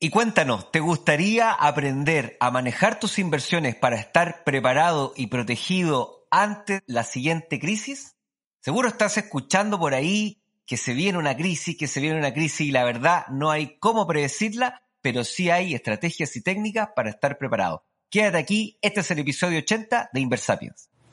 Y cuéntanos, ¿te gustaría aprender a manejar tus inversiones para estar preparado y protegido ante la siguiente crisis? Seguro estás escuchando por ahí que se viene una crisis, que se viene una crisis y la verdad no hay cómo predecirla, pero sí hay estrategias y técnicas para estar preparado. Quédate aquí, este es el episodio 80 de Inversapiens.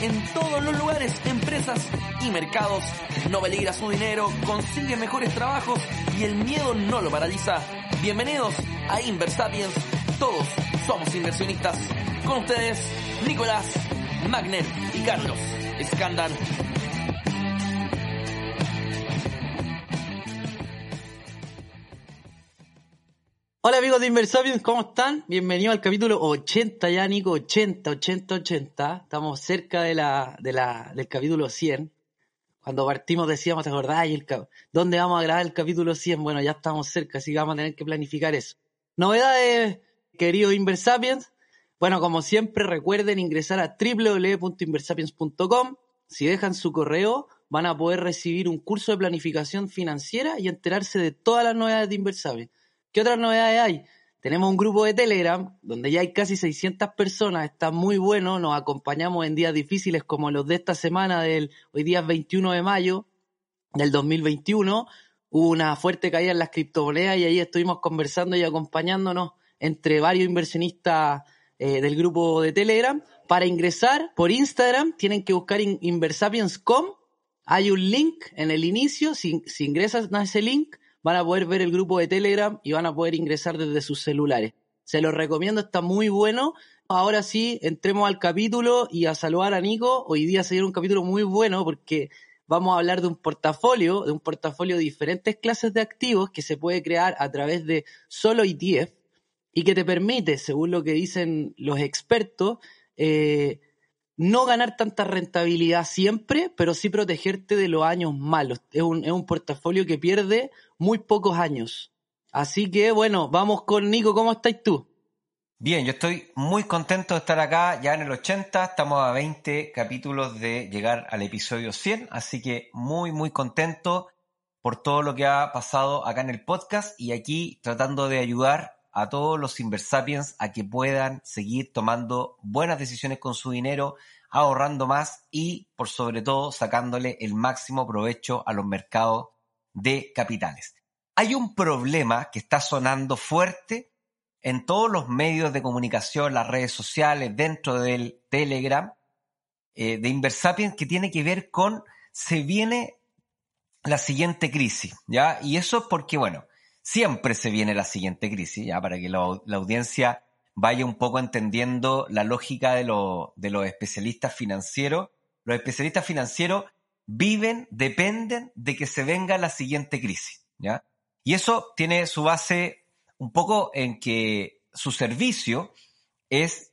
en todos los lugares, empresas y mercados. No peligra su dinero, consigue mejores trabajos y el miedo no lo paraliza. Bienvenidos a Inversapiens. Todos somos inversionistas. Con ustedes, Nicolás, Magnet y Carlos Escandan. Hola amigos de Inversapiens, ¿cómo están? Bienvenidos al capítulo 80 ya, Nico, 80, 80, 80. Estamos cerca de la, de la, del capítulo 100. Cuando partimos decíamos, ¿te acordás? ¿Dónde vamos a grabar el capítulo 100? Bueno, ya estamos cerca, así que vamos a tener que planificar eso. Novedades, queridos Inversapiens. Bueno, como siempre, recuerden ingresar a www.inversapiens.com. Si dejan su correo, van a poder recibir un curso de planificación financiera y enterarse de todas las novedades de Inversapiens. ¿Qué otras novedades hay? Tenemos un grupo de Telegram donde ya hay casi 600 personas, está muy bueno, nos acompañamos en días difíciles como los de esta semana del hoy día es 21 de mayo del 2021. Hubo una fuerte caída en las criptomonedas y ahí estuvimos conversando y acompañándonos entre varios inversionistas eh, del grupo de Telegram. Para ingresar por Instagram tienen que buscar in- Inversapiens.com. Hay un link en el inicio. Si, si ingresas a ese link, van a poder ver el grupo de Telegram y van a poder ingresar desde sus celulares. Se los recomiendo, está muy bueno. Ahora sí, entremos al capítulo y a saludar a Nico. Hoy día se dio un capítulo muy bueno porque vamos a hablar de un portafolio, de un portafolio de diferentes clases de activos que se puede crear a través de solo ETF y que te permite, según lo que dicen los expertos, eh, no ganar tanta rentabilidad siempre, pero sí protegerte de los años malos. Es un, es un portafolio que pierde muy pocos años. Así que bueno, vamos con Nico, ¿cómo estás tú? Bien, yo estoy muy contento de estar acá ya en el 80, estamos a 20 capítulos de llegar al episodio 100, así que muy, muy contento por todo lo que ha pasado acá en el podcast y aquí tratando de ayudar a todos los Inversapiens a que puedan seguir tomando buenas decisiones con su dinero, ahorrando más y por sobre todo sacándole el máximo provecho a los mercados de capitales. Hay un problema que está sonando fuerte en todos los medios de comunicación, las redes sociales, dentro del Telegram eh, de Inversapiens que tiene que ver con se viene la siguiente crisis, ¿ya? Y eso es porque, bueno, siempre se viene la siguiente crisis, ya, para que la, audiencia vaya un poco entendiendo la lógica de, de los especialistas financieros. Los especialistas financieros viven, dependen de que se venga la siguiente crisis, ¿ya? Y eso tiene su base un poco en que su servicio es,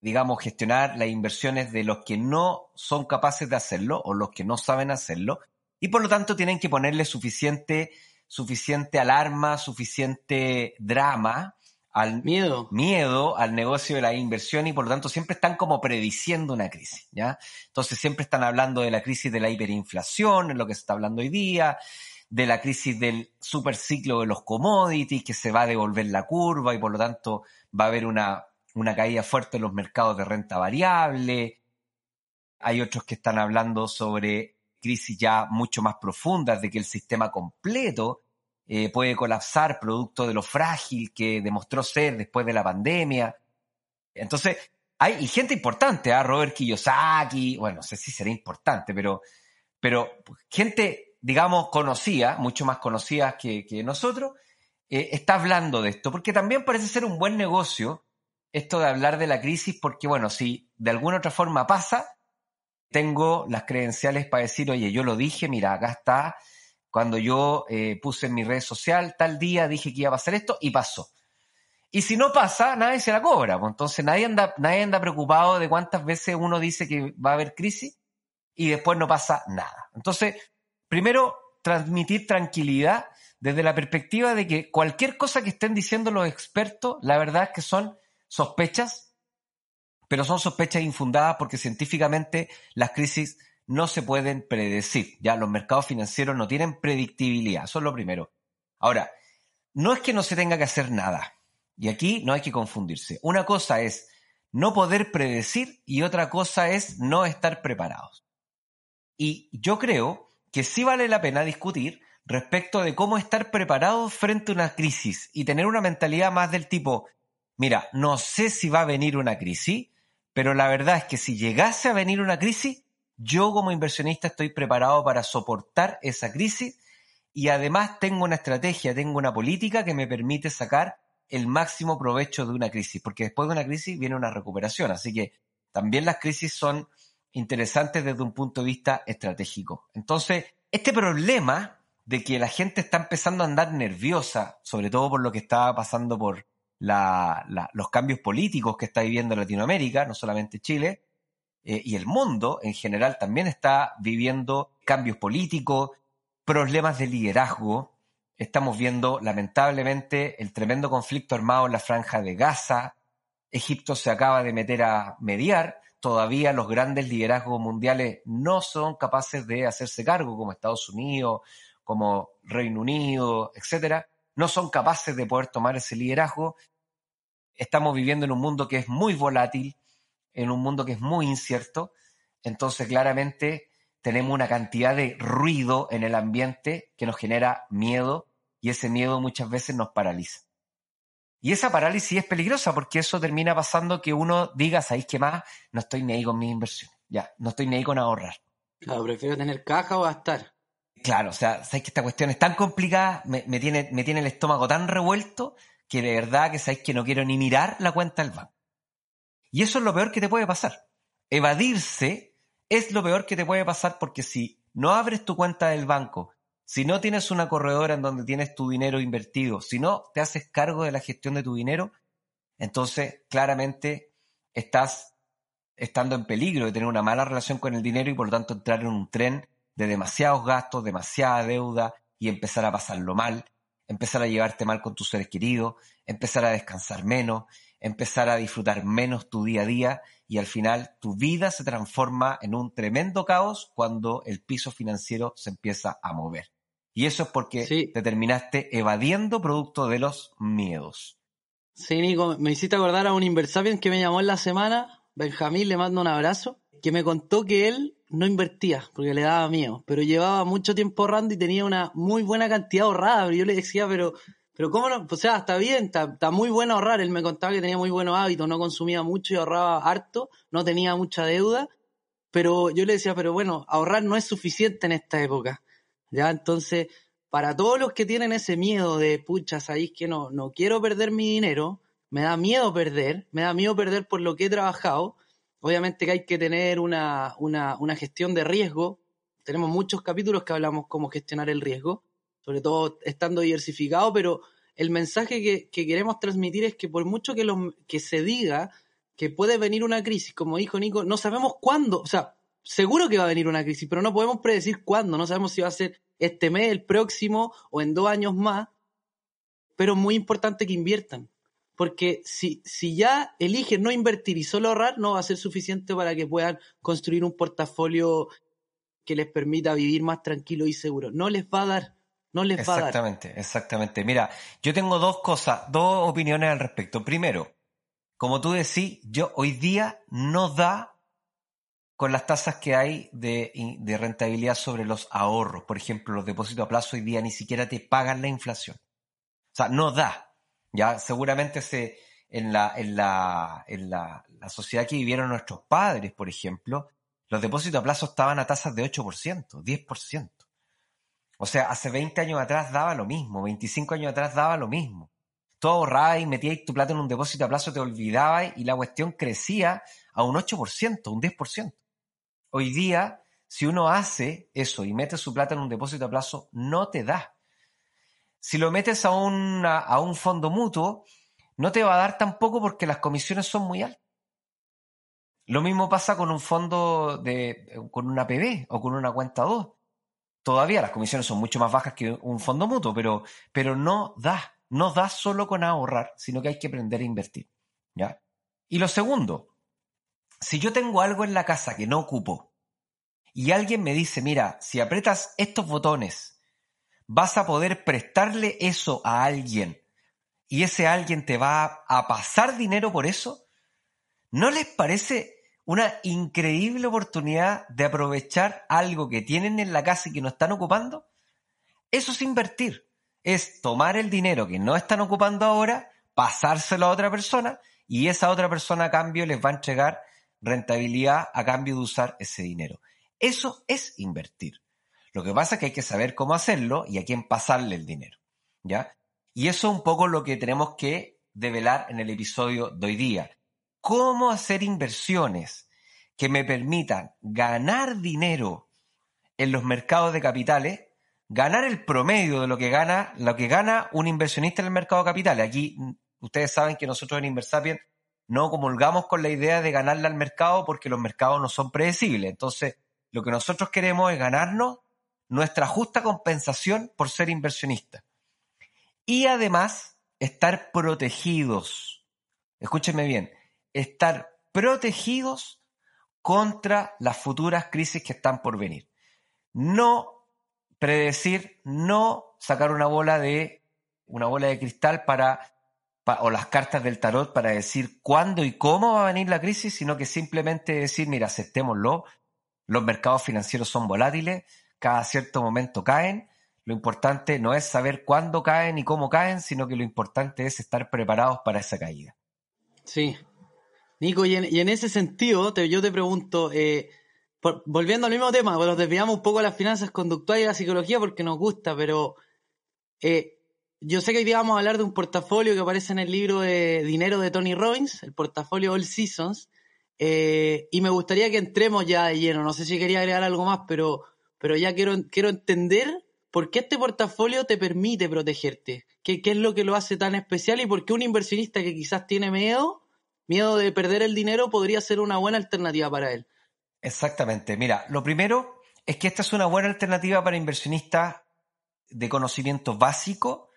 digamos, gestionar las inversiones de los que no son capaces de hacerlo o los que no saben hacerlo y por lo tanto tienen que ponerle suficiente, suficiente alarma, suficiente drama al Miedo. miedo al negocio de la inversión y por lo tanto siempre están como prediciendo una crisis, ¿ya? Entonces siempre están hablando de la crisis de la hiperinflación, en lo que se está hablando hoy día, de la crisis del superciclo de los commodities, que se va a devolver la curva y por lo tanto va a haber una, una caída fuerte en los mercados de renta variable. Hay otros que están hablando sobre crisis ya mucho más profundas, de que el sistema completo eh, puede colapsar producto de lo frágil que demostró ser después de la pandemia. Entonces, hay y gente importante, ¿ah? Robert Kiyosaki, bueno, no sé si será importante, pero, pero gente, digamos, conocida, mucho más conocida que, nosotros, eh, está hablando de esto, porque también parece ser un buen negocio esto de hablar de la crisis, porque bueno, si de alguna otra forma pasa, tengo las credenciales para decir, oye, yo lo dije, mira, acá está, cuando yo eh, puse en mi red social tal día, dije que iba a pasar esto y pasó. Y si no pasa, nadie se la cobra. Pues entonces nadie anda, nadie anda preocupado de cuántas veces uno dice que va a haber crisis y después no pasa nada. Entonces, primero, transmitir tranquilidad desde la perspectiva de que cualquier cosa que estén diciendo los expertos, la verdad es que son sospechas, pero son sospechas infundadas porque científicamente las crisis no se pueden predecir. Ya los mercados financieros no tienen predictibilidad, eso es lo primero. Ahora, no es que no se tenga que hacer nada. Y aquí no hay que confundirse. Una cosa es no poder predecir y otra cosa es no estar preparados. Y yo creo que sí vale la pena discutir respecto de cómo estar preparados frente a una crisis y tener una mentalidad más del tipo, mira, no sé si va a venir una crisis, pero la verdad es que si llegase a venir una crisis, yo como inversionista estoy preparado para soportar esa crisis y además tengo una estrategia, tengo una política que me permite sacar el máximo provecho de una crisis, porque después de una crisis viene una recuperación, así que también las crisis son interesantes desde un punto de vista estratégico. Entonces, este problema de que la gente está empezando a andar nerviosa, sobre todo por lo que está pasando por los cambios políticos que está viviendo Latinoamérica, no solamente Chile, eh, y el mundo en general también está viviendo cambios políticos, problemas de liderazgo, Estamos viendo, lamentablemente, el tremendo conflicto armado en la franja de Gaza. Egipto se acaba de meter a mediar. Todavía los grandes liderazgos mundiales no son capaces de hacerse cargo, como Estados Unidos, como Reino Unido, etcétera. No son capaces de poder tomar ese liderazgo. Estamos viviendo en un mundo que es muy volátil, en un mundo que es muy incierto. Entonces, claramente, tenemos una cantidad de ruido en el ambiente que nos genera miedo y ese miedo muchas veces nos paraliza. Y esa parálisis es peligrosa porque eso termina pasando que uno diga, ¿sabéis qué más? No estoy ni ahí con mis inversiones. Ya, no estoy ni ahí con ahorrar. Claro, prefiero tener caja o gastar. Claro, o sea, sabéis que esta cuestión es tan complicada, me, tiene, me tiene el estómago tan revuelto que de verdad que sabéis que no quiero ni mirar la cuenta del banco. Y eso es lo peor que te puede pasar. Evadirse es lo peor que te puede pasar porque si no abres tu cuenta del banco si no tienes una corredora en donde tienes tu dinero invertido, si no te haces cargo de la gestión de tu dinero, entonces claramente estás estando en peligro de tener una mala relación con el dinero y por lo tanto entrar en un tren de demasiados gastos, demasiada deuda y empezar a pasarlo mal, empezar a llevarte mal con tus seres queridos, empezar a descansar menos, empezar a disfrutar menos tu día a día y al final tu vida se transforma en un tremendo caos cuando el piso financiero se empieza a mover. Y eso es porque te terminaste evadiendo producto de los miedos. Sí, Nico, me hiciste acordar a un inversor que me llamó en la semana, Benjamín, le mando un abrazo, que me contó que él no invertía porque le daba miedo, pero llevaba mucho tiempo ahorrando y tenía una muy buena cantidad ahorrada. Yo le decía, pero, pero ¿cómo no? O sea, está bien, está, está muy bueno ahorrar. Él me contaba que tenía muy buenos hábitos, no consumía mucho y ahorraba harto, no tenía mucha deuda. Pero yo le decía, pero bueno, ahorrar no es suficiente en esta época. ¿ya? Entonces, para todos los que tienen ese miedo de, pucha, sabéis que no, no quiero perder mi dinero, me da miedo perder, me da miedo perder por lo que he trabajado, obviamente que hay que tener una, una, una gestión de riesgo, tenemos muchos capítulos que hablamos cómo gestionar el riesgo, sobre todo estando diversificado, pero el mensaje que, que queremos transmitir es que por mucho que, lo, que se diga que puede venir una crisis, como dijo Nico, no sabemos cuándo, o sea, seguro que va a venir una crisis, pero no podemos predecir cuándo, no sabemos si va a ser este mes, el próximo o en dos años más, pero es muy importante que inviertan, porque si, si ya eligen no invertir y solo ahorrar, no va a ser suficiente para que puedan construir un portafolio que les permita vivir más tranquilo y seguro. No les va a dar. No les va a dar. Exactamente, exactamente. Mira, yo tengo dos cosas, dos opiniones al respecto. Primero, como tú decís, yo hoy día no da con las tasas que hay de, de, rentabilidad sobre los ahorros. Por ejemplo, los depósitos a plazo hoy día ni siquiera te pagan la inflación. O sea, no da. Ya seguramente se, en, la, en, la, en la, sociedad que vivieron nuestros padres, por ejemplo, los depósitos a plazo estaban a tasas de 8%, 10%. O sea, hace 20 años atrás daba lo mismo, 25 años atrás daba lo mismo. Tú ahorrabas y metías tu plata en un depósito a plazo, te olvidabas y la cuestión crecía a un 8%, un 10%. Hoy día, si uno hace eso y mete su plata en un depósito a plazo, no te da. Si lo metes a, a un fondo mutuo, no te va a dar tampoco porque las comisiones son muy altas. Lo mismo pasa con un fondo de, con una PB o con una cuenta 2. Todavía las comisiones son mucho más bajas que un fondo mutuo, pero, pero no da. No da solo con ahorrar, sino que hay que aprender a invertir. ¿ya? Y lo segundo, si yo tengo algo en la casa que no ocupo y alguien me dice, mira, si apretas estos botones, vas a poder prestarle eso a alguien y ese alguien te va a pasar dinero por eso, ¿no les parece una increíble oportunidad de aprovechar algo que tienen en la casa y que no están ocupando? Eso es invertir, es tomar el dinero que no están ocupando ahora, pasárselo a otra persona y esa otra persona a cambio les va a entregar rentabilidad a cambio de usar ese dinero. Eso es invertir. Lo que pasa es que hay que saber cómo hacerlo y a quién pasarle el dinero. ¿Ya? Y eso es un poco lo que tenemos que develar en el episodio de hoy día. Cómo hacer inversiones que me permitan ganar dinero en los mercados de capitales, ganar el promedio de lo que gana, lo que gana un inversionista en el mercado de capitales. Aquí ustedes saben que nosotros en Inversapien no comulgamos con la idea de ganarle al mercado porque los mercados no son predecibles. Entonces, lo que nosotros queremos es ganarnos nuestra justa compensación por ser inversionistas. Y además, estar protegidos. Escúchenme bien, estar protegidos contra las futuras crisis que están por venir. No predecir, no sacar una bola de una bola de cristal para o las cartas del tarot para decir cuándo y cómo va a venir la crisis, sino que simplemente decir, mira, aceptémoslo, los mercados financieros son volátiles, cada cierto momento caen, lo importante no es saber cuándo caen y cómo caen, sino que lo importante es estar preparados para esa caída. Sí. Nico, y en, ese sentido, yo te pregunto, eh, volviendo al mismo tema, nos desviamos un poco a las finanzas conductuales y la psicología porque nos gusta, pero eh, yo sé que hoy día vamos a hablar de un portafolio que aparece en el libro de Dinero de Tony Robbins, el portafolio All Seasons, eh, y me gustaría que entremos ya de lleno. No sé si quería agregar algo más, pero, pero ya quiero, quiero entender por qué este portafolio te permite protegerte. ¿Qué, ¿Qué es lo que lo hace tan especial y por qué un inversionista que quizás tiene miedo, miedo de perder el dinero, podría ser una buena alternativa para él? Exactamente. Mira, lo primero es que esta es una buena alternativa para inversionistas de conocimiento básico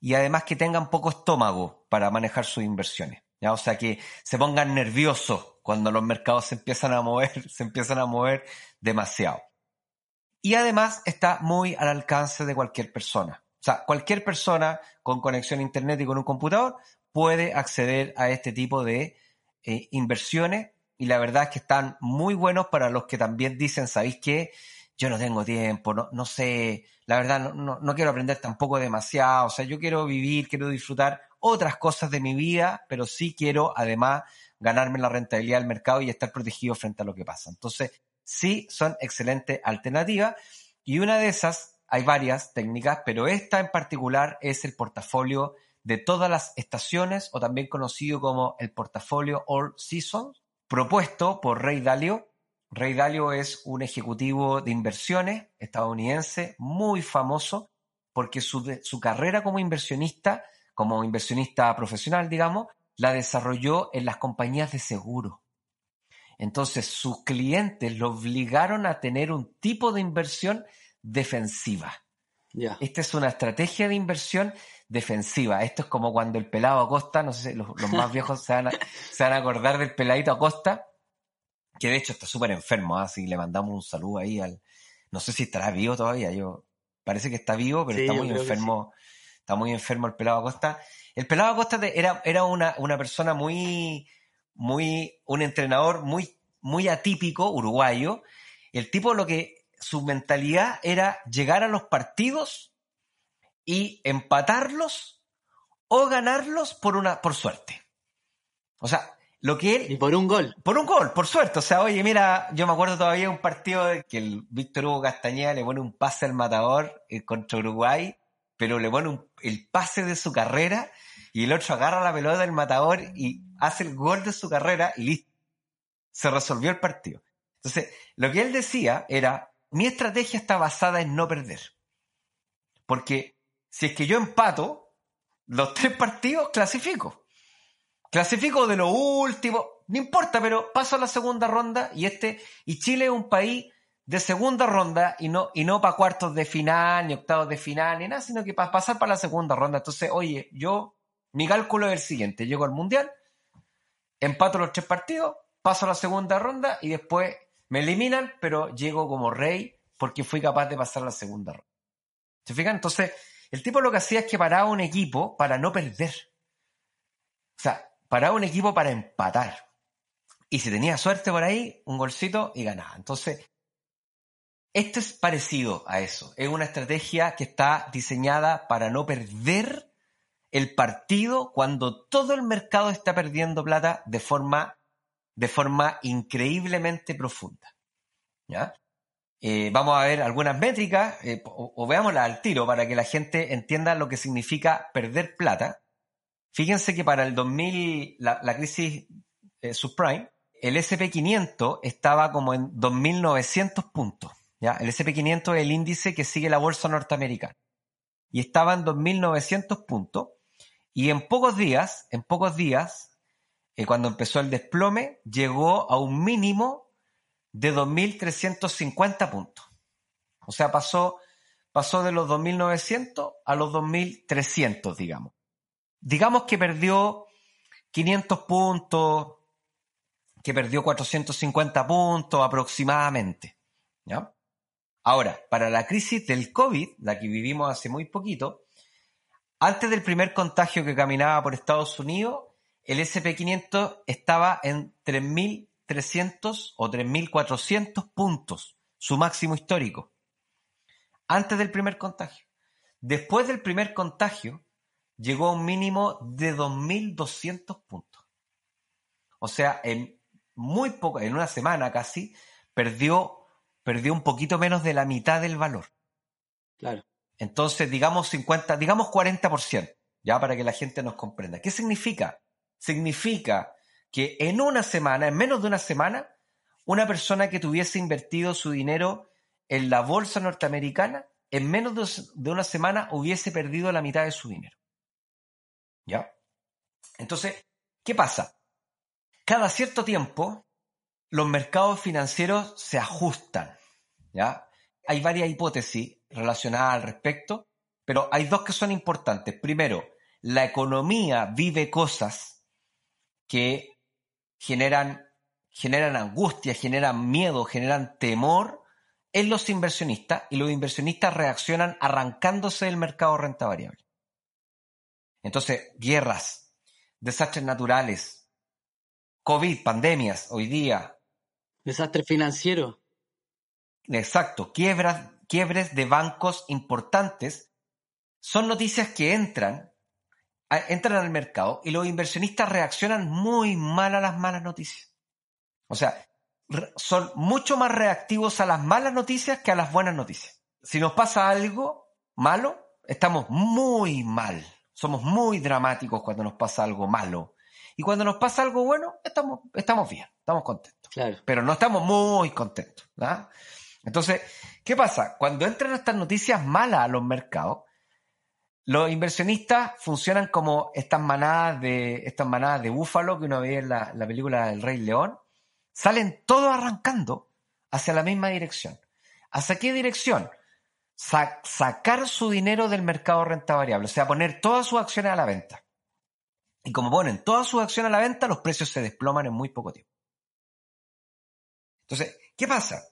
y además que tengan poco estómago para manejar sus inversiones. ¿ya? O sea, que se pongan nerviosos cuando los mercados se empiezan a mover, se empiezan a mover demasiado. Y además está muy al alcance de cualquier persona. O sea, cualquier persona con conexión a Internet y con un computador puede acceder a este tipo de eh, inversiones y la verdad es que están muy buenos para los que también dicen, ¿sabéis qué? yo no tengo tiempo, no, no sé, la verdad no, no, quiero aprender tampoco demasiado, o sea, yo quiero vivir, quiero disfrutar otras cosas de mi vida, pero sí quiero además ganarme la rentabilidad del mercado y estar protegido frente a lo que pasa. Entonces, sí, son excelentes alternativas y una de esas, hay varias técnicas, pero esta en particular es el portafolio de todas las estaciones o también conocido como el portafolio All Seasons, propuesto por Ray Dalio Ray Dalio es un ejecutivo de inversiones estadounidense muy famoso porque su, su, carrera como inversionista, como inversionista profesional, digamos, la desarrolló en las compañías de seguro. Entonces sus clientes lo obligaron a tener un tipo de inversión defensiva. Esta es una estrategia de inversión defensiva. Esto es como cuando el pelado Acosta, no sé, los, los más viejos se van, a, se van a acordar del peladito Acosta, que de hecho está súper enfermo, así ¿ah? le mandamos un saludo ahí al, no sé si estará vivo todavía, yo, parece que está vivo, pero está muy enfermo, está muy enfermo el pelado Acosta. El pelado Acosta era, era una, una persona muy, muy, un entrenador muy, muy atípico, uruguayo. El tipo lo que su mentalidad era llegar a los partidos y empatarlos o ganarlos por una por suerte. O sea, lo que él Y por un gol. por un gol, por suerte. O sea, oye, mira, yo me acuerdo todavía de un partido de que el Víctor Hugo Castañeda le pone un pase al matador eh, contra Uruguay, pero le pone un- el pase de su carrera y el otro agarra la pelota del matador y hace el gol de su carrera y listo. Se resolvió el partido. Entonces, lo que él decía era, mi estrategia está basada en no perder. Porque si es que yo empato, los tres partidos clasifico. Clasifico de lo último, no importa, pero paso a la segunda ronda y este y Chile es un país de segunda ronda y no y no para cuartos de final ni octavos de final ni nada, sino que para pasar para la segunda ronda. Entonces, oye, yo mi cálculo es el siguiente, llego al mundial, empato los tres partidos, paso a la segunda ronda y después me eliminan, pero llego como rey porque fui capaz de pasar a la segunda ronda. ¿Se fijan? Entonces, el tipo lo que hacía es que paraba un equipo para no perder. O sea, paraba un equipo para empatar. Y si tenía suerte por ahí, un golcito y ganaba. Entonces, esto es parecido a eso. Es una estrategia que está diseñada para no perder el partido cuando todo el mercado está perdiendo plata de forma, de forma increíblemente profunda. Eh, vamos a ver algunas métricas eh, o, veámoslas al tiro para que la gente entienda lo que significa perder plata. Fíjense que para el 2000, la, la crisis eh, subprime, el SP500 estaba como en 2.900 puntos. El SP500 es el índice que sigue la bolsa norteamericana. Y estaba en 2.900 puntos. Y en pocos días, en pocos días, eh, cuando empezó el desplome, llegó a un mínimo de 2.350 puntos. O sea, pasó, pasó de los 2.900 a los 2.300, digamos. Digamos que perdió 500 puntos, que perdió 450 puntos aproximadamente. ¿ya? Ahora, para la crisis del COVID, la que vivimos hace muy poquito, antes del primer contagio que caminaba por Estados Unidos, el SP500 estaba en 3.300 o 3.400 puntos, su máximo histórico. Antes del primer contagio. Después del primer contagio, llegó a un mínimo de 2.200 puntos. O sea, en muy poco, en una semana casi, perdió, perdió un poquito menos de la mitad del valor. Claro. Entonces, digamos 50, digamos 40%, ya para que la gente nos comprenda. ¿Qué significa? Significa que en una semana, en menos de una semana, una persona que tuviese invertido su dinero en la bolsa norteamericana, en menos de- una semana hubiese perdido la mitad de su dinero. ¿Ya? Entonces, ¿qué pasa? Cada cierto tiempo, los mercados financieros se ajustan. ¿Ya? Hay varias hipótesis relacionadas al respecto, pero hay dos que son importantes. Primero, la economía vive cosas que generan, generan angustia, generan miedo, generan temor en los inversionistas y los inversionistas reaccionan arrancándose del mercado renta variable. Entonces, guerras, desastres naturales, COVID, pandemias, hoy día, Desastre financiero. Exacto, quiebras, quiebres de bancos importantes, son noticias que entran, entran al mercado y los inversionistas reaccionan muy mal a las malas noticias. O sea, son mucho más reactivos a las malas noticias que a las buenas noticias. Si nos pasa algo malo, estamos muy mal. Somos muy dramáticos cuando nos pasa algo malo. Y cuando nos pasa algo bueno, estamos, estamos bien, estamos contentos Claro. pero no estamos muy contentos. ¿ah? Entonces, ¿qué pasa? Cuando entran estas noticias malas a los mercados, los inversionistas funcionan como estas manadas de, estas manadas de búfalo que uno ve en la, la película del Rey León, salen todos arrancando hacia la misma dirección. ¿Hacia qué dirección? Sa- sacar su dinero del mercado de renta variable, o sea, poner todas sus acciones a la venta. Y como ponen todas sus acciones a la venta, los precios se desploman en muy poco tiempo. Entonces, ¿qué pasa?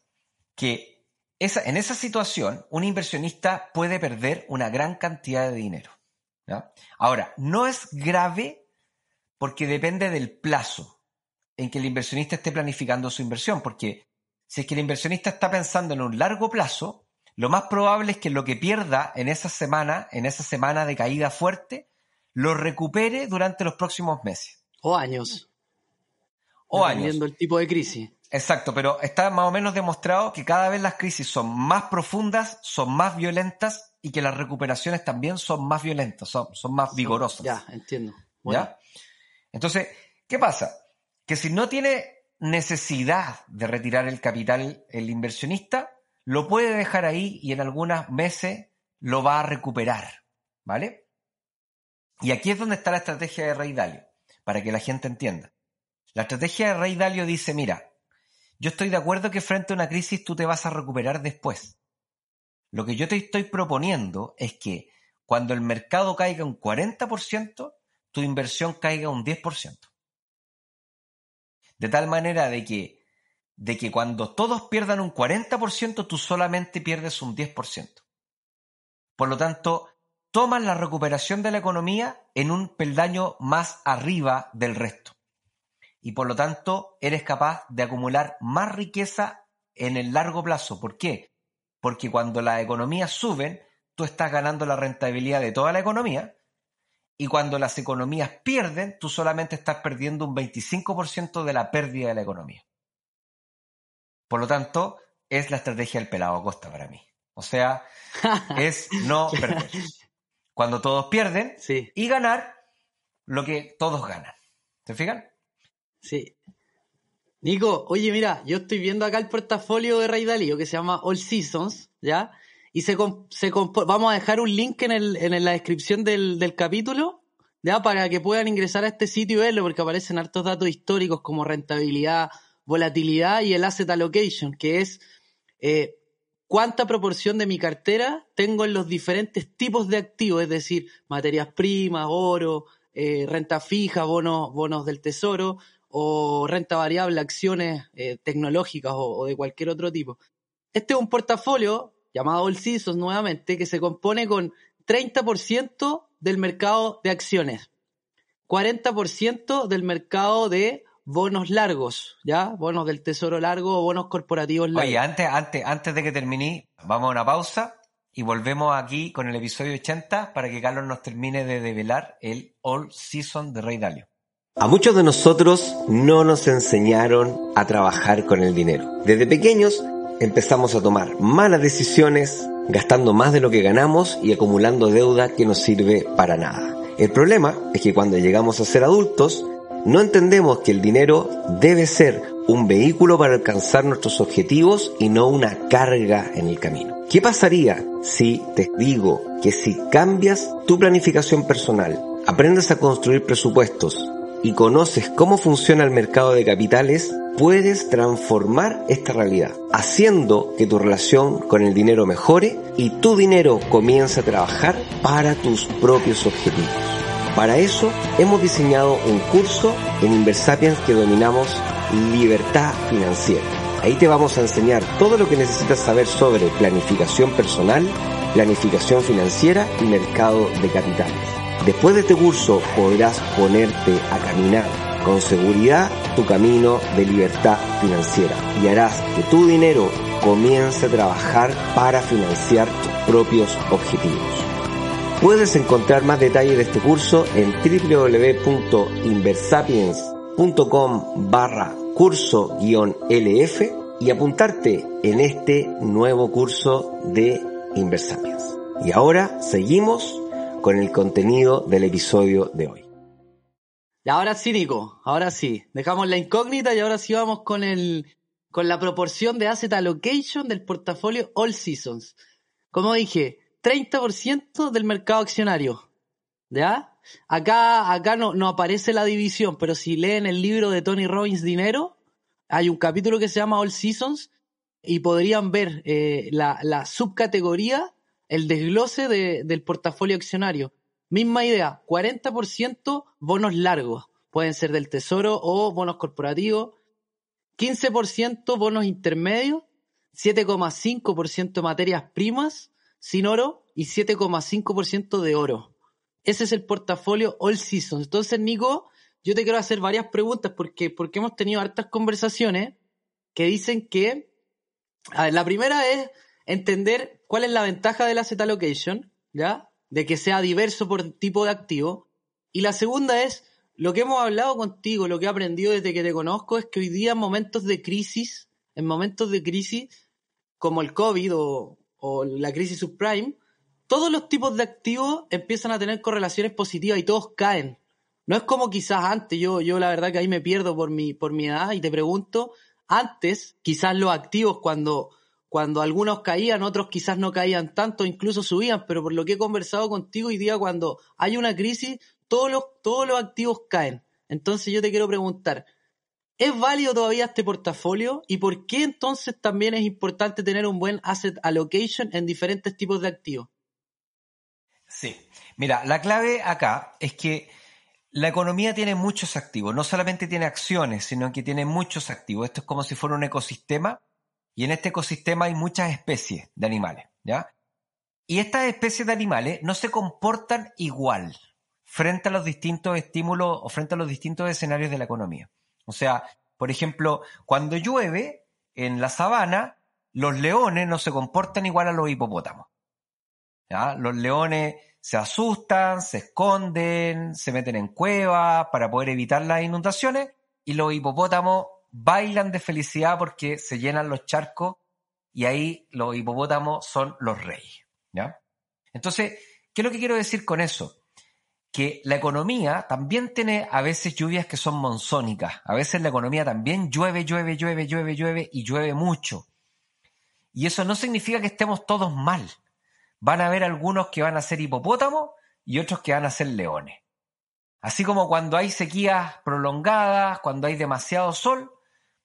Que esa, en esa situación, un inversionista puede perder una gran cantidad de dinero. ¿ya? Ahora, no es grave porque depende del plazo. en que el inversionista esté planificando su inversión, porque si es que el inversionista está pensando en un largo plazo, lo más probable es que lo que pierda en esa semana, en esa semana de caída fuerte, lo recupere durante los próximos meses. O años. O años. Dependiendo el tipo de crisis. Exacto, pero está más o menos demostrado que cada vez las crisis son más profundas, son más violentas y que las recuperaciones también son más violentas, son, son más vigorosas. Ya, entiendo. ¿Ya? Entonces, ¿qué pasa? Que si no tiene necesidad de retirar el capital el inversionista, lo puede dejar ahí y en algunos meses lo va a recuperar, ¿vale? Y aquí es donde está la estrategia de Rey Dalio, para que la gente entienda. La estrategia de Rey Dalio dice, mira, yo estoy de acuerdo que frente a una crisis tú te vas a recuperar después. Lo que yo te estoy proponiendo es que cuando el mercado caiga un 40%, tu inversión caiga un 10%. De tal manera de que, de que cuando todos pierdan un 40%, tú solamente pierdes un 10%. Por lo tanto, toman la recuperación de la economía en un peldaño más arriba del resto y por lo tanto eres capaz de acumular más riqueza en el largo plazo. ¿Por qué? Porque cuando las economías suben, tú estás ganando la rentabilidad de toda la economía y cuando las economías pierden, tú solamente estás perdiendo un 25% de la pérdida de la economía. Por lo tanto, es la estrategia del pelado costa para mí. O sea, es no perder. Cuando todos pierden y ganar lo que todos ganan. ¿Se fijan? Sí. Nico, oye, mira, yo estoy viendo acá el portafolio de Ray Dalio que se llama All Seasons, ¿ya? Y se, se vamos a dejar un link en, el, en la descripción del, del capítulo, ¿ya? Para que puedan ingresar a este sitio y verlo, porque aparecen hartos datos históricos como rentabilidad, volatilidad y el asset allocation, que es eh, cuánta proporción de mi cartera tengo en los diferentes tipos de activos, es decir, materias primas, oro, eh, renta fija, bonos, bonos del tesoro, o renta variable, acciones eh, tecnológicas o, de cualquier otro tipo. Este es un portafolio llamado Seasons nuevamente que se compone con 30% del mercado de acciones, 40% del mercado de bonos largos, ¿ya? Bonos del tesoro largo o bonos corporativos largos. Oye, antes, antes, antes de que termine, vamos a una pausa y volvemos aquí con el episodio 80 para que Carlos nos termine de develar el All Season de Rey Dalio. A muchos de nosotros no nos enseñaron a trabajar con el dinero. Desde pequeños empezamos a tomar malas decisiones, gastando más de lo que ganamos y acumulando deuda que no sirve para nada. El problema es que cuando llegamos a ser adultos, no entendemos que el dinero debe ser un vehículo para alcanzar nuestros objetivos y no una carga en el camino. ¿Qué pasaría si te digo que si cambias tu planificación personal, aprendes a construir presupuestos, y conoces cómo funciona el mercado de capitales, puedes transformar esta realidad, haciendo que tu relación con el dinero mejore y tu dinero comience a trabajar para tus propios objetivos. Para eso hemos diseñado un curso en Inversapiens que dominamos libertad financiera. Ahí te vamos a enseñar todo lo que necesitas saber sobre planificación personal, planificación financiera y mercado de capitales. Después de este curso podrás ponerte a caminar con seguridad tu camino de libertad financiera y harás que tu dinero comience a trabajar para financiar tus propios objetivos. Puedes encontrar más detalles de este curso en www.inversapiens.com barra curso-lf y apuntarte en este nuevo curso de Inversapiens. Y ahora seguimos con el contenido del episodio de hoy. Y ahora sí, Nico, ahora sí. Dejamos la incógnita y ahora sí vamos con el con la proporción de asset allocation del portafolio All Seasons. Como dije, 30% del mercado accionario. ¿Ya? Acá, acá no, no aparece la división, pero si leen el libro de Tony Robbins Dinero, hay un capítulo que se llama All Seasons y podrían ver eh, la, la subcategoría el desglose del portafolio accionario. Misma idea, 40% bonos largos, pueden ser del tesoro o bonos corporativos, 15% bonos intermedios, 7,5% materias primas sin oro y 7,5% de oro. Ese es el portafolio All Seasons. Entonces, Nico, yo te quiero hacer varias preguntas porque, porque hemos tenido hartas conversaciones que dicen que a ver, la primera es entender cuál es la ventaja del asset allocation, ¿ya? De que sea diverso por tipo de activo. Y la segunda es, lo que hemos hablado contigo, lo que he aprendido desde que te conozco, es que hoy día en momentos de crisis, en momentos de crisis, como el COVID o, o la crisis subprime, todos los tipos de activos empiezan a tener correlaciones positivas y todos caen. No es como quizás antes, yo, yo la verdad que ahí me pierdo por mi, por mi edad y te pregunto, antes quizás los activos cuando, cuando algunos caían, otros quizás no caían tanto, incluso subían, pero por lo que he conversado contigo hoy día, cuando hay una crisis, todos los, todos los activos caen. Entonces yo te quiero preguntar, ¿es válido todavía este portafolio? ¿Y por qué entonces también es importante tener un buen asset allocation en diferentes tipos de activos? Sí, mira, la clave acá es que la economía tiene muchos activos, no solamente tiene acciones, sino que tiene muchos activos. Esto es como si fuera un ecosistema y en este ecosistema hay muchas especies de animales, ¿ya? Y estas especies de animales no se comportan igual frente a los distintos estímulos o frente a los distintos escenarios de la economía. O sea, por ejemplo, cuando llueve en la sabana, los leones no se comportan igual a los hipopótamos. Los leones se asustan, se esconden, se meten en cuevas para poder evitar las inundaciones y los hipopótamos bailan de felicidad porque se llenan los charcos y ahí los hipopótamos son los reyes. Entonces, ¿qué es lo que quiero decir con eso? Que la economía también tiene a veces lluvias que son monzónicas. A veces la economía también llueve, llueve, llueve, llueve, llueve y llueve mucho. Y eso no significa que estemos todos mal van a haber algunos que van a ser hipopótamos y otros que van a ser leones. Así como cuando hay sequías prolongadas, cuando hay demasiado sol,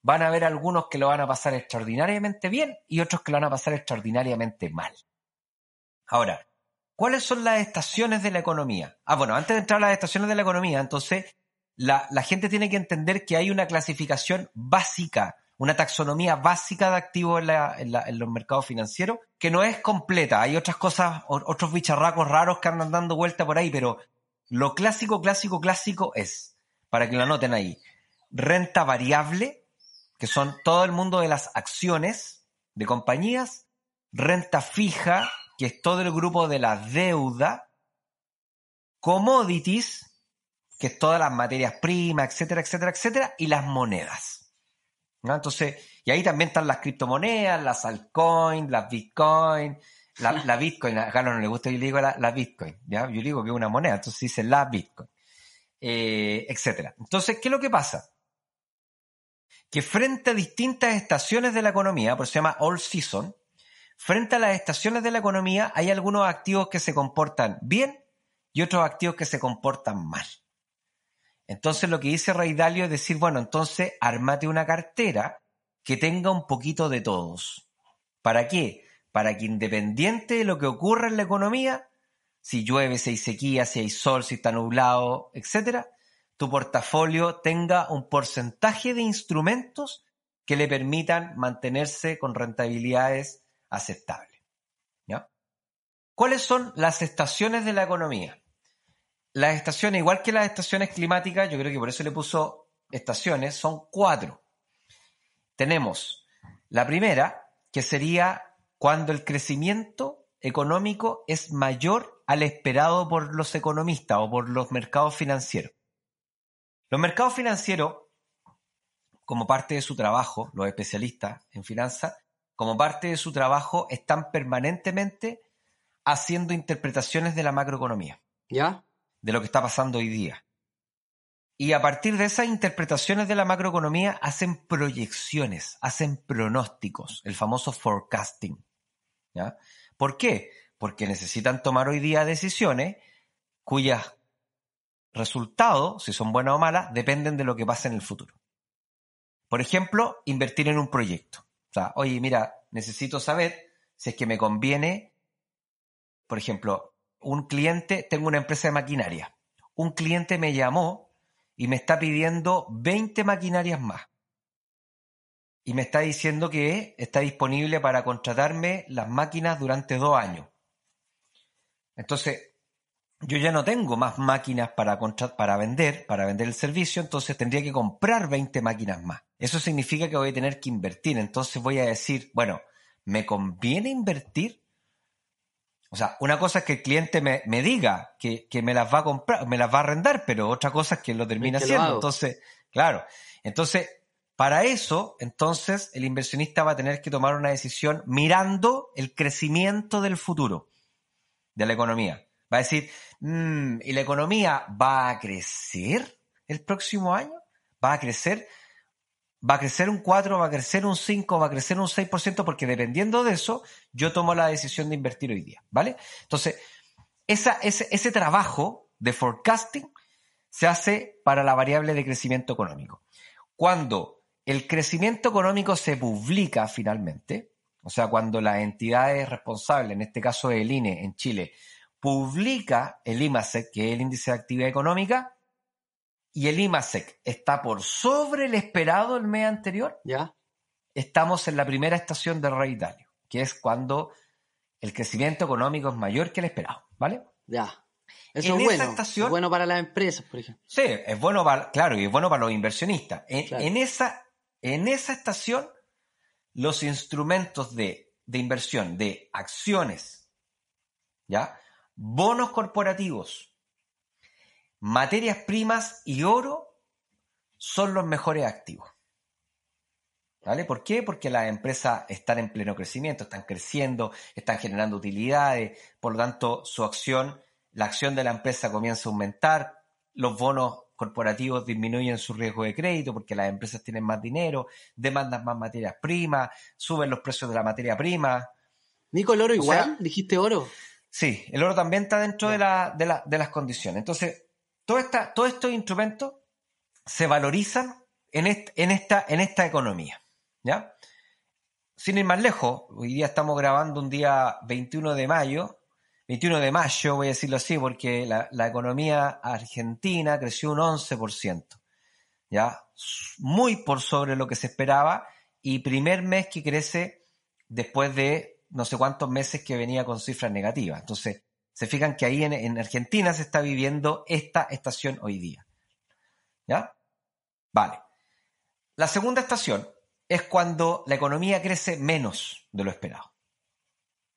van a haber algunos que lo van a pasar extraordinariamente bien y otros que lo van a pasar extraordinariamente mal. Ahora, ¿cuáles son las estaciones de la economía? Ah, bueno, antes de entrar a las estaciones de la economía, entonces, la, gente tiene que entender que hay una clasificación básica una taxonomía básica de activos en, los mercados financieros, que no es completa. Hay otras cosas, otros bicharracos raros que andan dando vuelta por ahí, pero lo clásico, clásico, clásico es, para que lo anoten ahí, renta variable, que son todo el mundo de las acciones de compañías, renta fija, que es todo el grupo de la deuda, commodities, que es todas las materias primas, etcétera, etcétera, etcétera, y las monedas. Entonces, y ahí también están las criptomonedas, las altcoins, las bitcoin, la, bitcoin, a Carlos no le gusta, yo le digo la, bitcoin, ¿ya? Yo digo que es una moneda, entonces dice la bitcoin, eh, etcétera. Entonces, ¿qué es lo que pasa? Que frente a distintas estaciones de la economía, por eso se llama all season, frente a las estaciones de la economía hay algunos activos que se comportan bien y otros activos que se comportan mal. Entonces lo que dice Ray Dalio es decir, bueno, entonces armate una cartera que tenga un poquito de todos. ¿Para qué? Para que independiente de lo que ocurra en la economía, si llueve, si hay sequía, si hay sol, si está nublado, etcétera, tu portafolio tenga un porcentaje de instrumentos que le permitan mantenerse con rentabilidades aceptables. ¿Cuáles son las estaciones de la economía? las estaciones, igual que las estaciones climáticas, yo creo que por eso le puso estaciones, son cuatro. Tenemos la primera, que sería cuando el crecimiento económico es mayor al esperado por los economistas o por los mercados financieros. Los mercados financieros, como parte de su trabajo, los especialistas en finanzas, como parte de su trabajo, están permanentemente haciendo interpretaciones de la macroeconomía. ¿Ya? de lo que está pasando hoy día. Y a partir de esas interpretaciones de la macroeconomía hacen proyecciones, hacen pronósticos, el famoso forecasting. ¿ya? ¿Por qué? Porque necesitan tomar hoy día decisiones cuyas resultados, si son buenas o malas, dependen de lo que pase en el futuro. Por ejemplo, invertir en un proyecto. O sea, oye, mira, necesito saber si es que me conviene, por ejemplo, un cliente, tengo una empresa de maquinaria. Un cliente me llamó y me está pidiendo 20 maquinarias más. Y me está diciendo que está disponible para contratarme las máquinas durante dos años. Entonces, yo ya no tengo más máquinas para, para vender, para vender el servicio, entonces tendría que comprar 20 máquinas más. Eso significa que voy a tener que invertir. Entonces voy a decir, bueno, ¿me conviene invertir? O sea, una cosa es que el cliente me, diga que, me las va a comprar, me las va a arrendar, pero otra cosa es que lo termina haciendo. entonces, claro. Entonces, para eso, entonces, el inversionista va a tener que tomar una decisión mirando el crecimiento del futuro de la economía. Va a decir, mm, ¿y la economía va a crecer el próximo año? ¿Va a crecer? ¿Va a crecer un 4, va a crecer un 5, va a crecer un 6%? Porque dependiendo de eso, yo tomo la decisión de invertir hoy día, ¿vale? Entonces, esa, ese, ese trabajo de forecasting se hace para la variable de crecimiento económico. Cuando el crecimiento económico se publica finalmente, o sea, cuando las entidades responsables, en este caso el INE en Chile, publica el IMASEC, que es el índice de actividad económica, y el IMASEC está por sobre el esperado el mes anterior, ¿Ya? estamos en la primera estación del rey Italia, que es cuando el crecimiento económico es mayor que el esperado, ¿vale? Ya. Eso es bueno. es bueno para las empresas, por ejemplo. Sí, es bueno para, claro, y es bueno para los inversionistas. En, esa, en esa estación, los instrumentos de, de inversión de acciones, ¿ya? Bonos corporativos, materias primas y oro son los mejores activos. ¿Vale? ¿Por qué? Porque las empresas están en pleno crecimiento, están creciendo, están generando utilidades, por lo tanto su acción, la acción de la empresa comienza a aumentar, los bonos corporativos disminuyen su riesgo de crédito porque las empresas tienen más dinero, demandan más materias primas, suben los precios de la materia prima. Nico, el oro igual, dijiste oro. Sí, el oro también está dentro de, la, de, las condiciones. Entonces, todo esta, todos estos instrumentos se valorizan en, en, esta, en esta economía. ¿ya? Sin ir más lejos, hoy día estamos grabando un día 21 de mayo, 21 de mayo voy a decirlo así, porque la, la economía argentina creció un 11%, ¿ya? muy por sobre lo que se esperaba y primer mes que crece después de no sé cuántos meses que venía con cifras negativas. Entonces, se fijan que ahí en, Argentina se está viviendo esta estación hoy día. ¿Ya? Vale. La segunda estación es cuando la economía crece menos de lo esperado.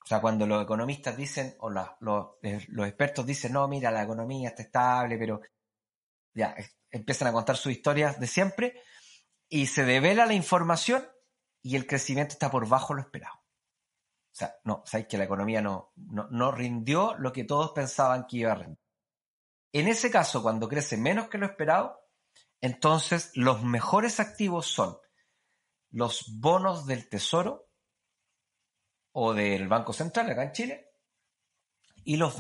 O sea, cuando los economistas dicen, o los, los, expertos dicen, no, mira, la economía está estable, pero ya, empiezan a contar sus historias de siempre y se devela la información y el crecimiento está por bajo lo esperado. O sea, no, sabéis que la economía no, no, rindió lo que todos pensaban que iba a rendir. En ese caso, cuando crece menos que lo esperado, entonces los mejores activos son los bonos del Tesoro o del Banco Central acá en Chile y los,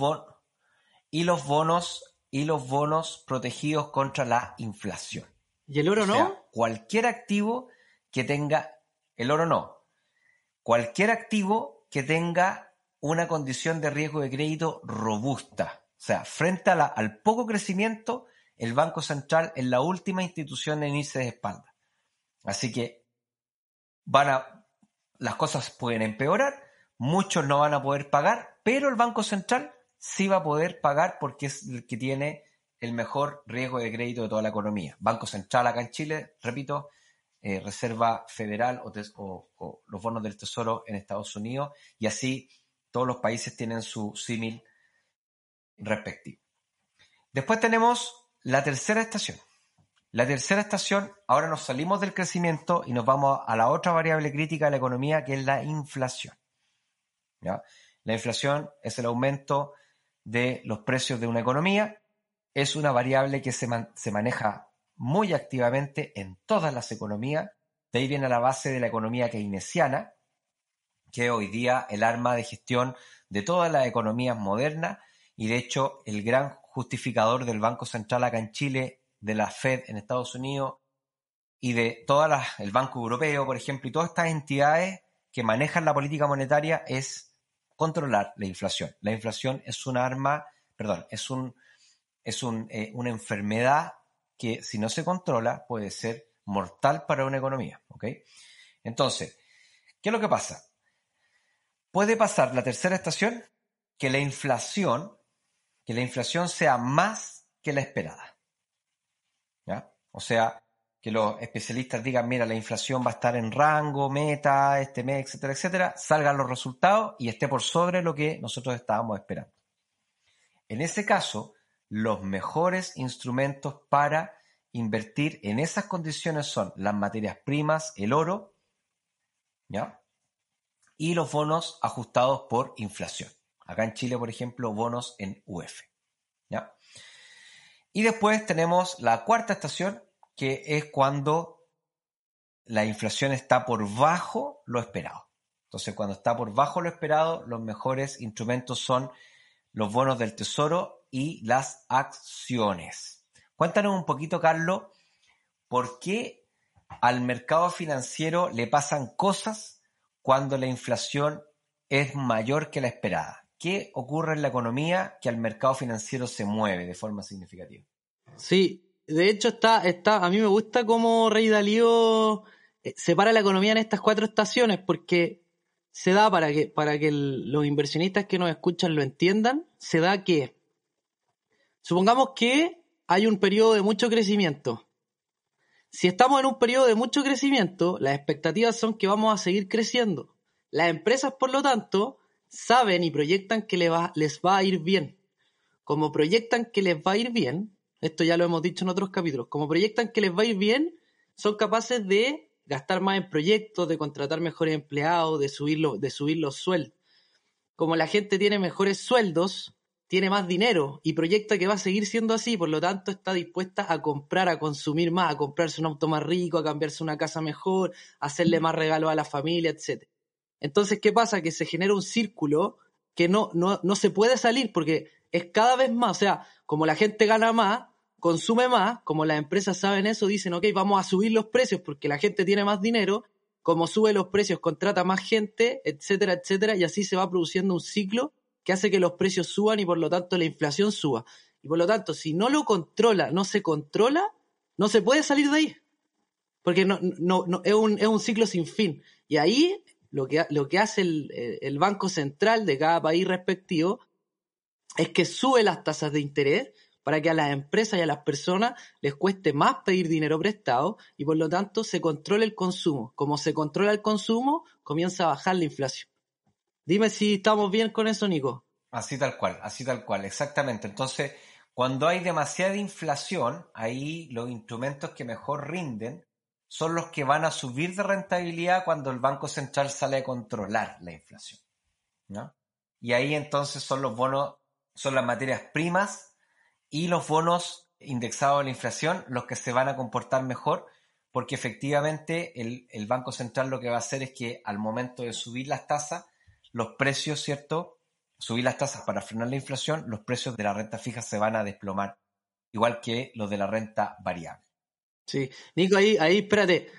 y los bonos y los bonos protegidos contra la inflación. ¿Y el oro no? cualquier activo que tenga el oro no. Cualquier activo que tenga una condición de riesgo de crédito robusta. O sea, frente al poco crecimiento, el Banco Central es la última institución en irse de espalda. Así que van a, las cosas pueden empeorar, muchos no van a poder pagar, pero el Banco Central sí va a poder pagar porque es el que tiene el mejor riesgo de crédito de toda la economía. Banco Central acá en Chile, repito, eh, Reserva Federal o, los bonos del Tesoro en Estados Unidos y así todos los países tienen su símil respectivo. Después tenemos la tercera estación. La tercera estación, ahora nos salimos del crecimiento y nos vamos a la otra variable crítica de la economía que es la inflación. La inflación es el aumento de los precios de una economía, es una variable que se, se maneja muy activamente en todas las economías. De ahí viene la base de la economía keynesiana, que hoy día el arma de gestión de todas las economías modernas y de hecho el gran justificador del Banco Central acá en Chile, de la Fed en Estados Unidos y de todas las, el Banco Europeo, por ejemplo, y todas estas entidades que manejan la política monetaria es controlar la inflación. La inflación es un arma, perdón, es un es un, eh, una enfermedad que si no se controla puede ser mortal para una economía. ¿ok? Entonces, ¿qué es lo que pasa? Puede pasar la tercera estación que la inflación, que la inflación sea más que la esperada. ¿Ya? O sea, que los especialistas digan, mira, la inflación va a estar en rango, meta, este mes, etcétera, etcétera, salgan los resultados y esté por sobre lo que nosotros estábamos esperando. En ese caso, los mejores instrumentos para invertir en esas condiciones son las materias primas, el oro. Y los bonos ajustados por inflación. Acá en Chile, por ejemplo, bonos en UF. ¿ya? Y después tenemos la cuarta estación, que es cuando la inflación está por bajo lo esperado. Entonces, cuando está por bajo lo esperado, los mejores instrumentos son los bonos del tesoro y las acciones. Cuéntanos un poquito, Carlos, por qué al mercado financiero le pasan cosas cuando la inflación es mayor que la esperada. ¿Qué ocurre en la economía que al mercado financiero se mueve de forma significativa? Sí, de hecho está, está, a mí me gusta cómo Rey Dalío eh, separa la economía en estas cuatro estaciones, porque se da para que, para que los inversionistas que nos escuchan lo entiendan, se da que, supongamos que hay un periodo de mucho crecimiento. Si estamos en un periodo de mucho crecimiento, las expectativas son que vamos a seguir creciendo. Las empresas, por lo tanto, saben y proyectan que les va, les va a ir bien. Como proyectan que les va a ir bien, esto ya lo hemos dicho en otros capítulos, como proyectan que les va a ir bien, son capaces de gastar más en proyectos, de contratar mejores empleados, de subir, de subir los sueldos. Como la gente tiene mejores sueldos, tiene más dinero y proyecta que va a seguir siendo así, por lo tanto está dispuesta a comprar, a consumir más, a comprarse un auto más rico, a cambiarse una casa mejor, a hacerle más regalos a la familia, etc. Entonces, ¿qué pasa? Que se genera un círculo que no, no, no se puede salir porque es cada vez más, o sea, como la gente gana más, consume más, como las empresas saben eso, dicen, ok, vamos a subir los precios porque la gente tiene más dinero, como sube los precios, contrata más gente, etcétera, etcétera, y así se va produciendo un ciclo que hace que los precios suban y por lo tanto la inflación suba. Y por lo tanto, si no lo controla, no se controla, no se puede salir de ahí. Porque no, no, es, un, es un ciclo sin fin. Y ahí lo que, lo que hace el, el Banco Central de cada país respectivo es que sube las tasas de interés para que a las empresas y a las personas les cueste más pedir dinero prestado y por lo tanto se controle el consumo. Como se controla el consumo, comienza a bajar la inflación. Dime si estamos bien con eso, Nico. Así tal cual, así tal cual, exactamente. Entonces, cuando hay demasiada inflación, ahí los instrumentos que mejor rinden son los que van a subir de rentabilidad cuando el Banco Central sale a controlar la inflación. ¿no? Y ahí entonces son los bonos, son las materias primas y los bonos indexados a la inflación los que se van a comportar mejor porque efectivamente el, Banco Central lo que va a hacer es que al momento de subir las tasas, los precios, ¿cierto? Subir las tasas para frenar la inflación, los precios de la renta fija se van a desplomar, igual que los de la renta variable. Sí, Nico, ahí, ahí espérate,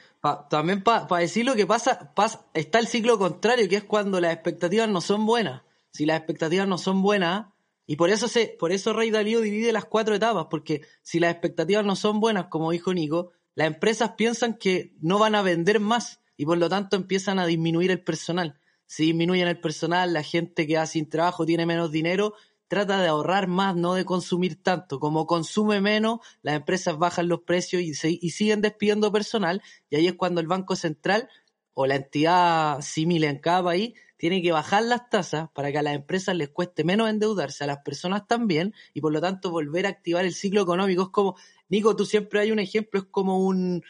también para decir lo que pasa, pasa, está el ciclo contrario, que es cuando las expectativas no son buenas. Si las expectativas no son buenas, y por eso, se, por eso Rey Dalío divide las cuatro etapas, porque si las expectativas no son buenas, como dijo Nico, las empresas piensan que no van a vender más y por lo tanto empiezan a disminuir el personal. Si disminuyen el personal, la gente que hace sin trabajo tiene menos dinero, trata de ahorrar más, no de consumir tanto. Como consume menos, las empresas bajan los precios y, y siguen despidiendo personal y ahí es cuando el Banco Central o la entidad similar en cada país tiene que bajar las tasas para que a las empresas les cueste menos endeudarse, a las personas también, y por lo tanto volver a activar el ciclo económico. Es como, Nico, tú siempre hay un ejemplo, es como un,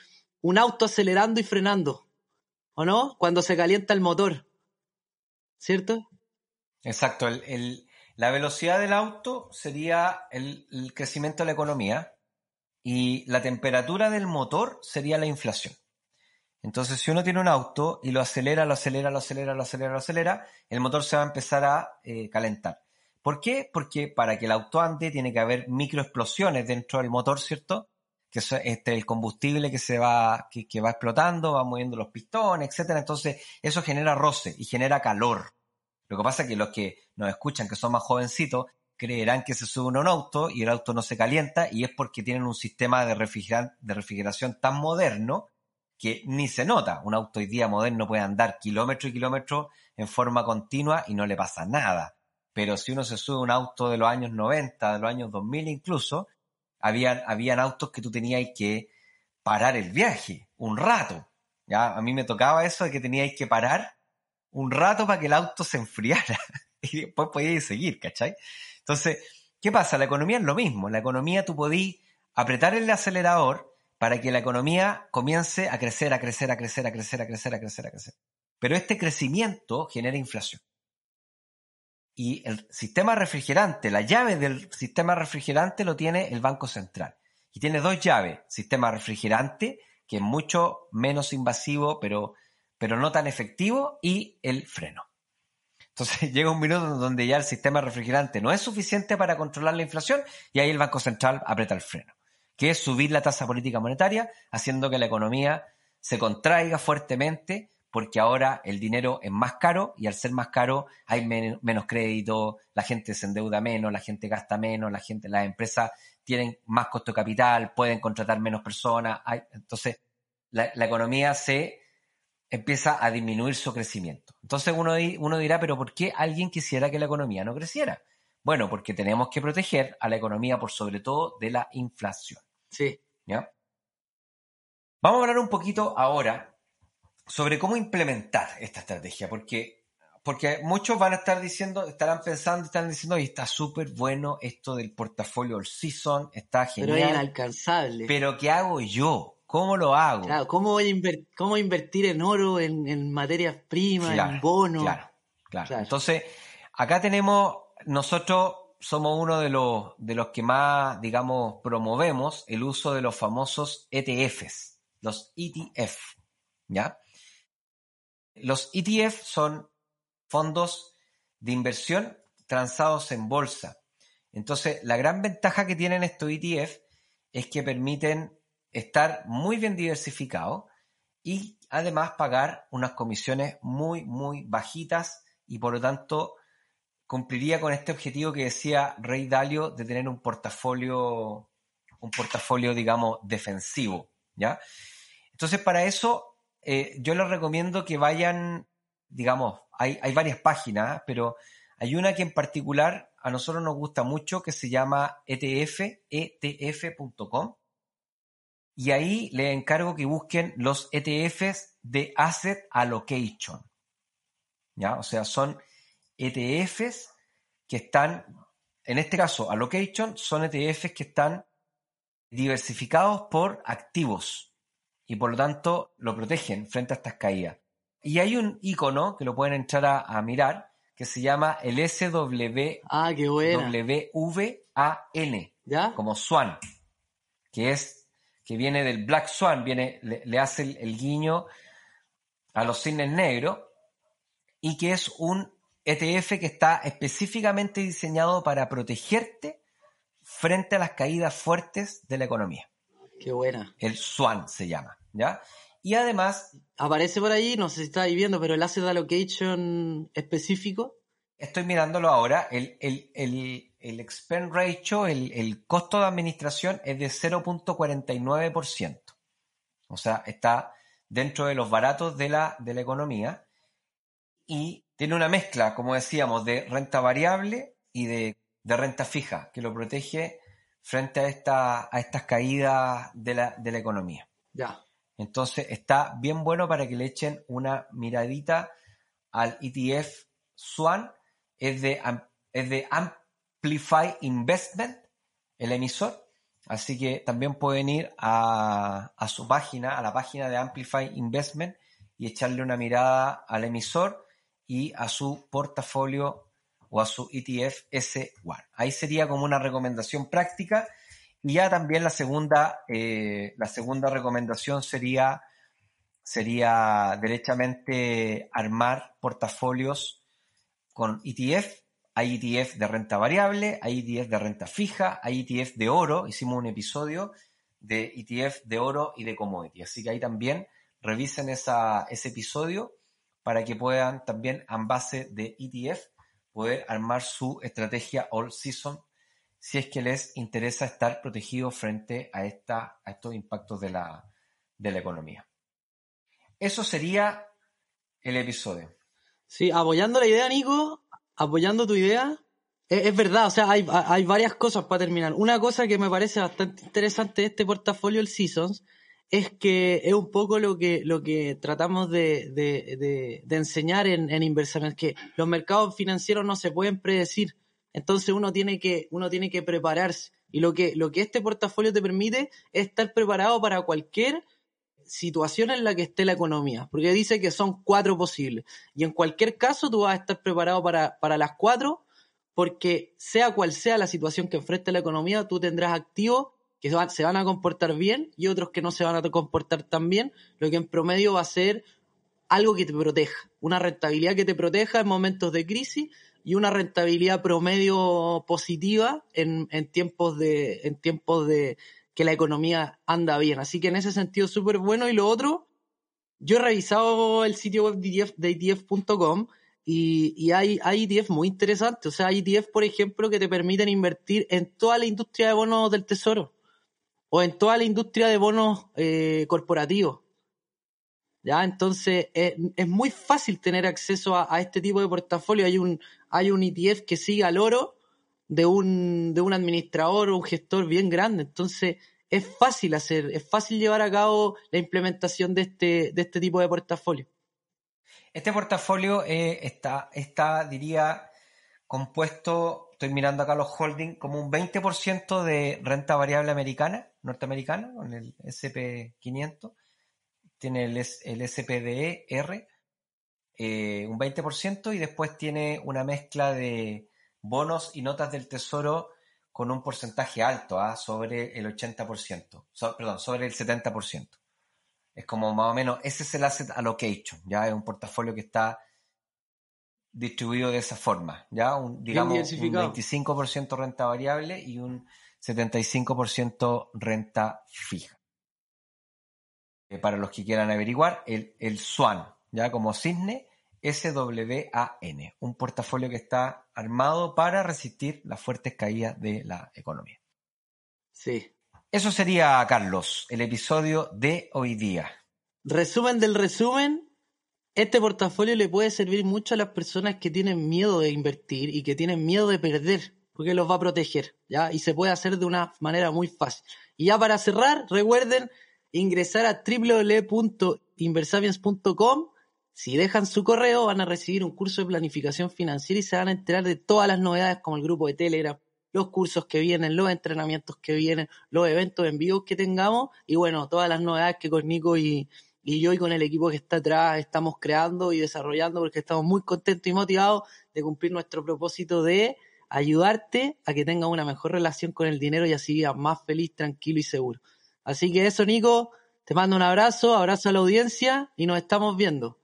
auto acelerando y frenando, ¿o no? Cuando se calienta el motor, ¿cierto? Exacto, la velocidad del auto sería el, el crecimiento de la economía y la temperatura del motor sería la inflación. Entonces, si uno tiene un auto y lo acelera, lo acelera, lo acelera, lo acelera, lo acelera, el motor se va a empezar a eh, calentar. ¿Por qué? Porque para que el auto ande tiene que haber microexplosiones dentro del motor, ¿cierto? Que es este, el combustible que se va, que, va explotando, va moviendo los pistones, etcétera. Entonces, eso genera roce y genera calor. Lo que pasa es que los que nos escuchan, que son más jovencitos, creerán que se sube a un auto y el auto no se calienta y es porque tienen un sistema de, de refrigeración tan moderno que ni se nota. Un auto hoy día moderno puede andar kilómetro y kilómetro en forma continua y no le pasa nada. pero si uno se sube a un auto de los años 90, de los años 2000 incluso, habían, habían autos que tú tenías que parar el viaje un rato. ¿ya? A mí me tocaba eso de que teníais que parar un rato para que el auto se enfriara y después podíais seguir, ¿cachai? Entonces, ¿qué pasa? La economía es lo mismo. La economía tú podías apretar el acelerador para que la economía comience a crecer, a crecer, a crecer, a crecer, a crecer, a crecer, a crecer. Pero este crecimiento genera inflación. Y el sistema refrigerante, la llave del sistema refrigerante lo tiene el Banco Central. Y tiene dos llaves. Sistema refrigerante, que es mucho menos invasivo, pero, pero no tan efectivo, y el freno. Entonces llega un minuto donde ya el sistema refrigerante no es suficiente para controlar la inflación y ahí el Banco Central aprieta el freno, que es subir la tasa política monetaria, haciendo que la economía se contraiga fuertemente porque ahora el dinero es más caro y al ser más caro hay menos crédito, la gente se endeuda menos, la gente gasta menos, la gente, las empresas tienen más costo de capital, pueden contratar menos personas, entonces la, economía se empieza a disminuir su crecimiento. Entonces uno, uno dirá, pero ¿por qué alguien quisiera que la economía no creciera? Bueno, porque tenemos que proteger a la economía por sobre todo de la inflación. Sí. ¿Ya? Vamos a hablar un poquito ahora sobre cómo implementar esta estrategia, porque, porque muchos van a estar diciendo, estarán pensando, están diciendo, y está súper bueno esto del portafolio all season, está genial. Pero es inalcanzable. Pero ¿qué hago yo? ¿Cómo lo hago? Claro, ¿cómo voy a cómo invertir en oro, en, materias primas, en bonos? Claro, claro, Entonces, acá tenemos, nosotros somos uno de los, de los que más, digamos, promovemos el uso de los famosos ETFs, los ETF, ¿ya? Los ETF son fondos de inversión transados en bolsa. Entonces, la gran ventaja que tienen estos ETF es que permiten estar muy bien diversificados y además pagar unas comisiones muy, muy bajitas y por lo tanto cumpliría con este objetivo que decía Rey Dalio de tener un portafolio, un portafolio, digamos, defensivo, ¿ya? Entonces, para eso eh, yo les recomiendo que vayan, digamos, hay, varias páginas, pero hay una que en particular a nosotros nos gusta mucho que se llama ETF, etf.com. Y ahí les encargo que busquen los ETFs de Asset Allocation. ¿Ya? O sea, son ETFs que están, en este caso, Allocation, son ETFs que están diversificados por activos y por lo tanto lo protegen frente a estas caídas. Y hay un icono que lo pueden entrar a, mirar que se llama el SW, ah, qué WVAN, ¿Ya? como Swan, que es que viene del Black Swan, viene, le, hace el, guiño a los cisnes negros y que es un ETF que está específicamente diseñado para protegerte frente a las caídas fuertes de la economía. Qué buena. El Swan se llama, ¿ya? Y además... Aparece por ahí, no sé si está ahí viendo, pero el asset allocation específico. Estoy mirándolo ahora. El, el, el, el expense ratio, el, costo de administración es de 0.49%. O sea, está dentro de los baratos de la, de la economía y tiene una mezcla, como decíamos, de renta variable y de, de renta fija, que lo protege frente a, esta, a estas caídas de la, de la economía. Ya. Entonces está bien bueno para que le echen una miradita al ETF Swan. Es de, es de Amplify Investment, el emisor. Así que también pueden ir a, a su página, a la página de Amplify Investment y echarle una mirada al emisor y a su portafolio o a su ETF S1. Ahí sería como una recomendación práctica. Y ya también la segunda, eh, la segunda recomendación sería, sería derechamente armar portafolios con ETF. Hay ETF de renta variable, hay ETF de renta fija, hay ETF de oro. Hicimos un episodio de ETF de oro y de commodity. Así que ahí también revisen esa, ese episodio para que puedan también, en base de ETF, poder armar su estrategia all season si es que les interesa estar protegidos frente a, esta, a estos impactos de la, de la economía. Eso sería el episodio. Sí, apoyando la idea, Nico, apoyando tu idea, es, verdad, o sea, hay, hay varias cosas para terminar. Una cosa que me parece bastante interesante de este portafolio, el Seasons, es que es un poco lo que, lo que tratamos de, de, enseñar en, en inversiones, que los mercados financieros no se pueden predecir. Entonces uno tiene que, uno tiene que prepararse. Y lo que, lo que este portafolio te permite es estar preparado para cualquier situación en la que esté la economía, porque dice que son cuatro posibles. Y en cualquier caso tú vas a estar preparado para, para las cuatro, porque sea cual sea la situación que enfrente la economía, tú tendrás activos que se van, a comportar bien y otros que no se van a comportar tan bien, lo que en promedio va a ser algo que te proteja, una rentabilidad que te proteja en momentos de crisis y una rentabilidad promedio positiva en, tiempos de en tiempos de que la economía anda bien. Así que en ese sentido súper bueno. Y lo otro, yo he revisado el sitio web de ETF, de ETF.com y, y hay, hay ETF muy interesantes. O sea, hay ETF, por ejemplo, que te permiten invertir en toda la industria de bonos del tesoro o en toda la industria de bonos eh, corporativos. ¿Ya? Entonces es, es, muy fácil tener acceso a, a, este tipo de portafolio. Hay un, hay un ETF que sigue al oro de un, de un administrador o un gestor bien grande. Entonces es fácil hacer, es fácil llevar a cabo la implementación de este, de este tipo de portafolio. Este portafolio eh, está, está, diría, compuesto, estoy mirando acá los holdings, como un 20% de renta variable americana, norteamericana, con el SP500 tiene el, el SPDR, eh, un 20%, y después tiene una mezcla de bonos y notas del tesoro con un porcentaje alto, ¿ah? sobre el 80%, so, perdón, sobre el 70%. Es como más o menos, ese es el asset allocation, ya es un portafolio que está distribuido de esa forma, ya un, digamos un 25% renta variable y un 75% renta fija. Eh, para los que quieran averiguar, el, el SWAN, ya como cisne, SWAN, un portafolio que está armado para resistir las fuertes caídas de la economía. Sí. Eso sería, Carlos, el episodio de hoy día. Resumen del resumen, este portafolio le puede servir mucho a las personas que tienen miedo de invertir y que tienen miedo de perder, porque los va a proteger, ¿ya? Y se puede hacer de una manera muy fácil. Y ya para cerrar, recuerden ingresar a www.inversapiens.com. Si dejan su correo, van a recibir un curso de planificación financiera y se van a enterar de todas las novedades como el grupo de Telegram, los cursos que vienen, los entrenamientos que vienen, los eventos en vivo que tengamos y bueno, todas las novedades que con Nico y, y yo y con el equipo que está atrás estamos creando y desarrollando porque estamos muy contentos y motivados de cumplir nuestro propósito de ayudarte a que tengas una mejor relación con el dinero y así vivas más feliz, tranquilo y seguro. Así que eso, Nico, te mando un abrazo, abrazo a la audiencia y nos estamos viendo.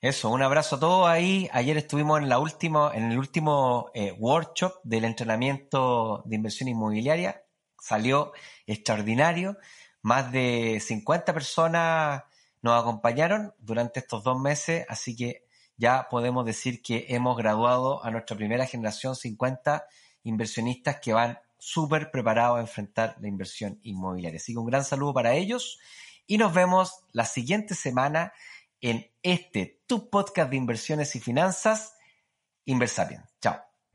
Eso, un abrazo a todos ahí. Ayer estuvimos en la última, en el último eh, workshop del entrenamiento de inversión inmobiliaria. Salió extraordinario. Más de 50 personas nos acompañaron durante estos dos meses, así que ya podemos decir que hemos graduado a nuestra primera generación 50 inversionistas que van súper preparados a enfrentar la inversión inmobiliaria. Así que un gran saludo para ellos y nos vemos la siguiente semana en este tu podcast de inversiones y finanzas, Inversapien. Chao.